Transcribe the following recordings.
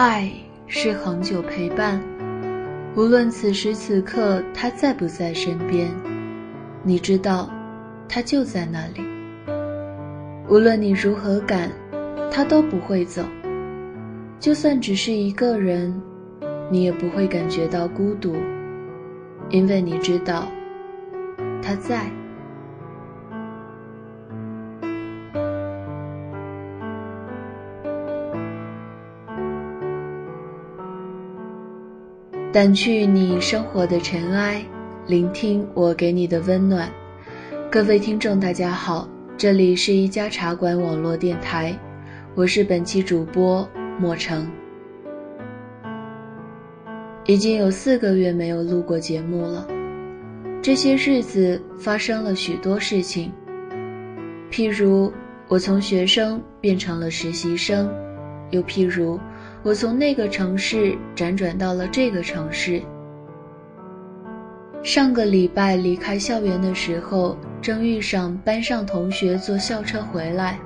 爱是恒久陪伴，无论此时此刻他在不在身边，你知道，他就在那里。无论你如何赶，他都不会走。就算只是一个人，你也不会感觉到孤独，因为你知道，他在。掸去你生活的尘埃，聆听我给你的温暖。各位听众，大家好，这里是一家茶馆网络电台，我是本期主播莫成。已经有四个月没有录过节目了，这些日子发生了许多事情，譬如我从学生变成了实习生，又譬如。我从那个城市辗转到了这个城市。上个礼拜离开校园的时候，正遇上班上同学坐校车回来，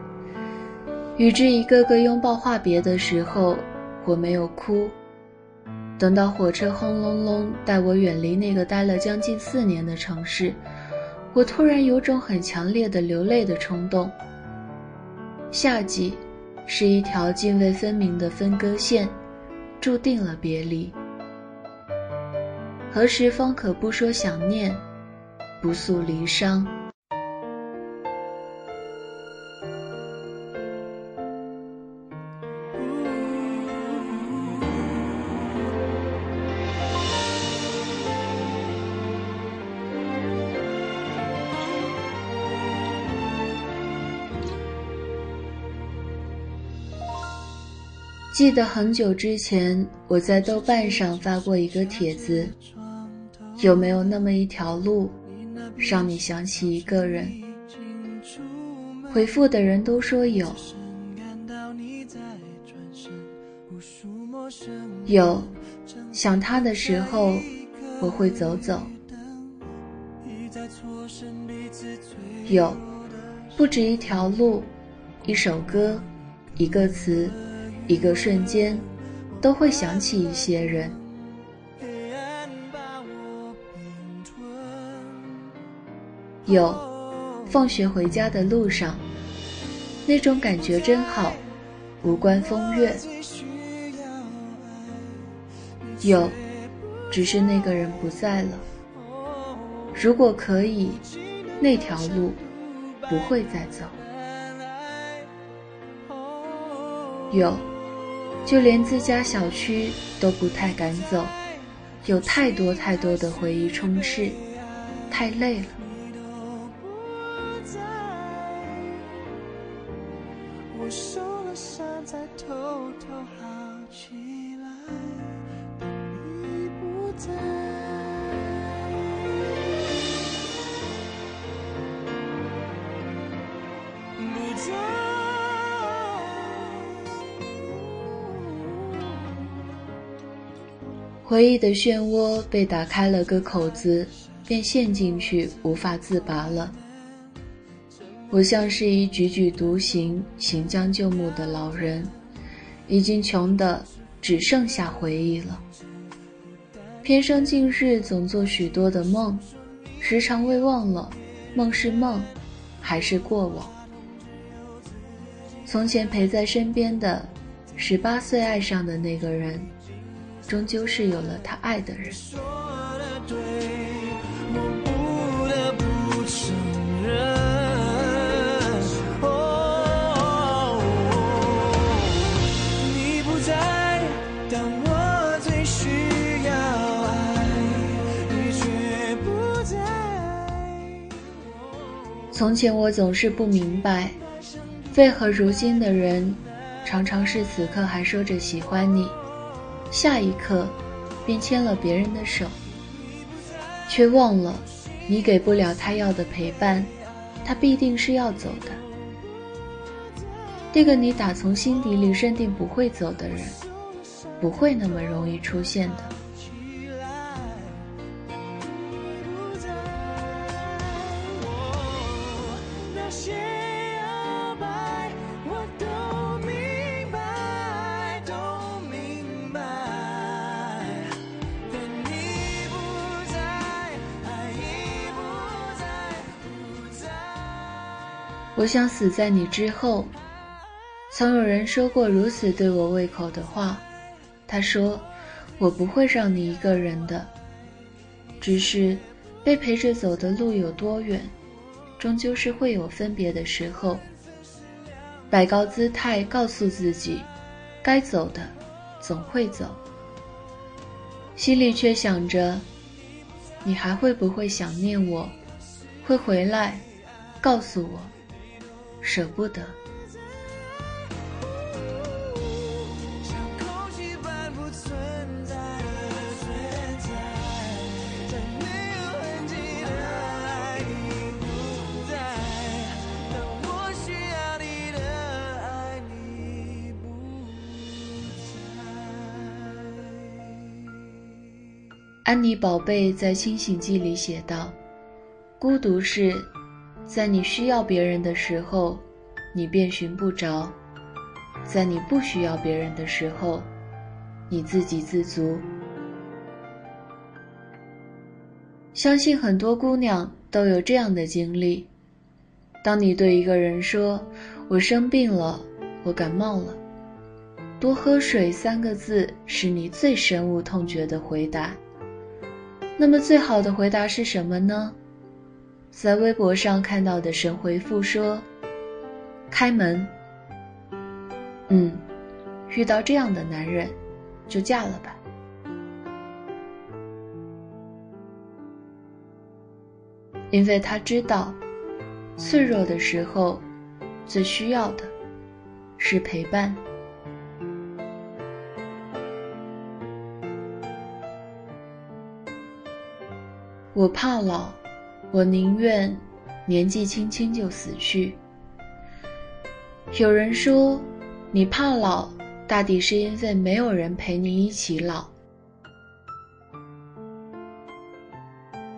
与之一个个拥抱话别的时候，我没有哭。等到火车轰隆隆带我远离那个待了将近四年的城市，我突然有种很强烈的流泪的冲动。夏季。是一条泾渭分明的分割线，注定了别离。何时方可不说想念，不诉离殇？记得很久之前，我在豆瓣上发过一个帖子，有没有那么一条路，让你想起一个人？回复的人都说有，有，想他的时候，我会走走。有，不止一条路，一首歌，一个词。一个瞬间，都会想起一些人。有，放学回家的路上，那种感觉真好，无关风月。有，只是那个人不在了。如果可以，那条路不会再走。有。就连自家小区都不太敢走，有太多太多的回忆充斥，太累了。在偷偷好起来，等你不在回忆的漩涡被打开了个口子，便陷进去，无法自拔了。我像是一踽踽独行、行将就木的老人，已经穷的只剩下回忆了。偏生近日总做许多的梦，时常未忘了，梦是梦，还是过往？从前陪在身边的，十八岁爱上的那个人。终究是有了他爱的人。从前我总是不明白，为何如今的人，常常是此刻还说着喜欢你。下一刻，便牵了别人的手，却忘了，你给不了他要的陪伴，他必定是要走的。这个你打从心底里认定不会走的人，不会那么容易出现的。我想死在你之后。曾有人说过如此对我胃口的话，他说：“我不会让你一个人的，只是被陪着走的路有多远，终究是会有分别的时候。”摆高姿态，告诉自己，该走的总会走，心里却想着：你还会不会想念我？会回来，告诉我，舍不得。安妮宝贝在《清醒记》里写道：“孤独是，在你需要别人的时候，你便寻不着；在你不需要别人的时候，你自给自足。”相信很多姑娘都有这样的经历：当你对一个人说“我生病了，我感冒了”，多喝水三个字是你最深恶痛绝的回答。那么最好的回答是什么呢？在微博上看到的神回复说：“开门。”嗯，遇到这样的男人，就嫁了吧。因为他知道，脆弱的时候，最需要的是陪伴。我怕老，我宁愿年纪轻轻就死去。有人说，你怕老，大抵是因为没有人陪你一起老。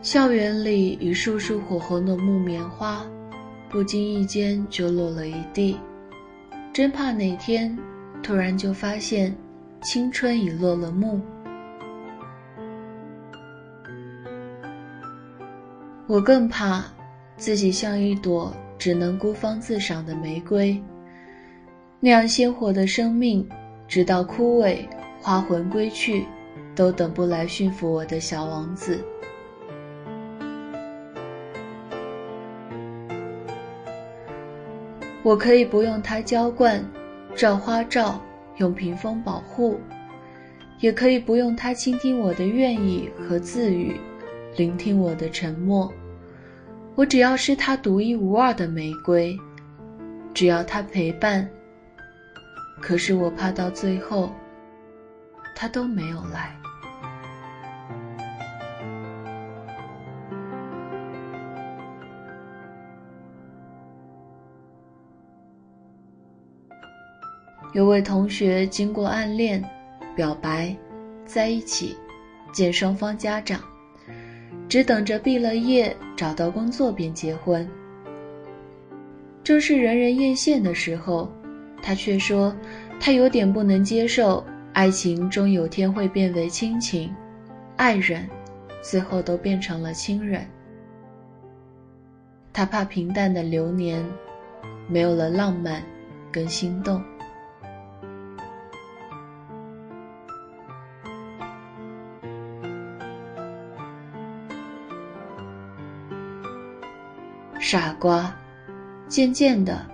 校园里一束束火红的木棉花，不经意间就落了一地，真怕哪天突然就发现，青春已落了幕。我更怕自己像一朵只能孤芳自赏的玫瑰，那样鲜活的生命，直到枯萎、花魂归去，都等不来驯服我的小王子。我可以不用它浇灌、照花照、用屏风保护，也可以不用它倾听我的愿意和自语。聆听我的沉默，我只要是他独一无二的玫瑰，只要他陪伴。可是我怕到最后，他都没有来。有位同学经过暗恋、表白、在一起，见双方家长。只等着毕了业找到工作便结婚。正是人人艳羡的时候，他却说他有点不能接受爱情终有天会变为亲情，爱人最后都变成了亲人。他怕平淡的流年没有了浪漫跟心动。傻瓜，渐渐的，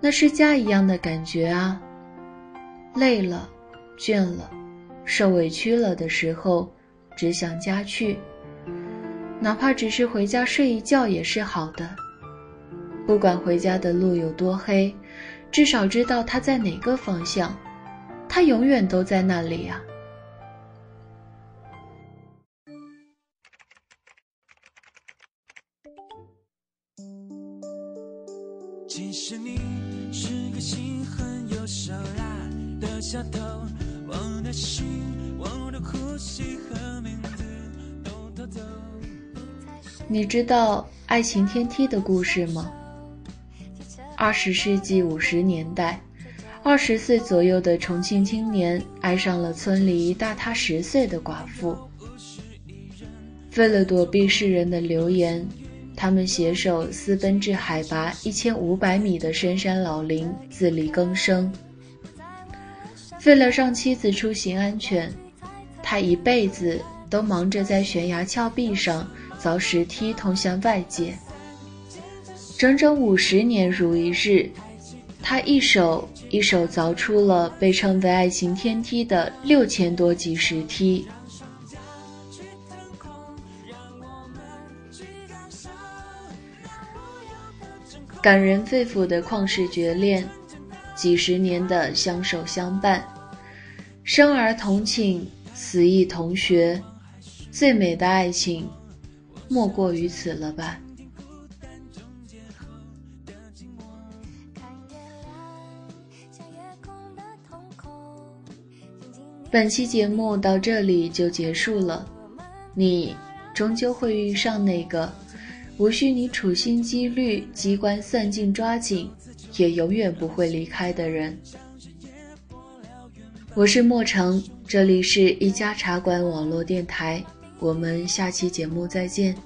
那是家一样的感觉啊。累了，倦了，受委屈了的时候，只想家去，哪怕只是回家睡一觉也是好的。不管回家的路有多黑，至少知道他在哪个方向，他永远都在那里呀。其实你是个心狠又手辣的小偷，我的心，我的呼吸和名字都偷走。你知道爱情天梯的故事吗？二十世纪五十年代，二十岁左右的重庆青年爱上了村里大他十岁的寡妇，为了躲避世人的流言。他们携手私奔至海拔一千五百米的深山老林，自力更生。为了让妻子出行安全，他一辈子都忙着在悬崖峭壁上凿石梯通向外界。整整五十年如一日，他一手一手凿出了被称为“爱情天梯”的六千多级石梯。感人肺腑的旷世绝恋，几十年的相守相伴。生儿同寝，死亦同学，最美的爱情，莫过于此了吧？本期节目到这里就结束了，你终究会遇上那个无需你处心积虑、机关算尽抓紧，也永远不会离开的人。我是莫城，这里是一家茶馆网络电台，我们下期节目再见。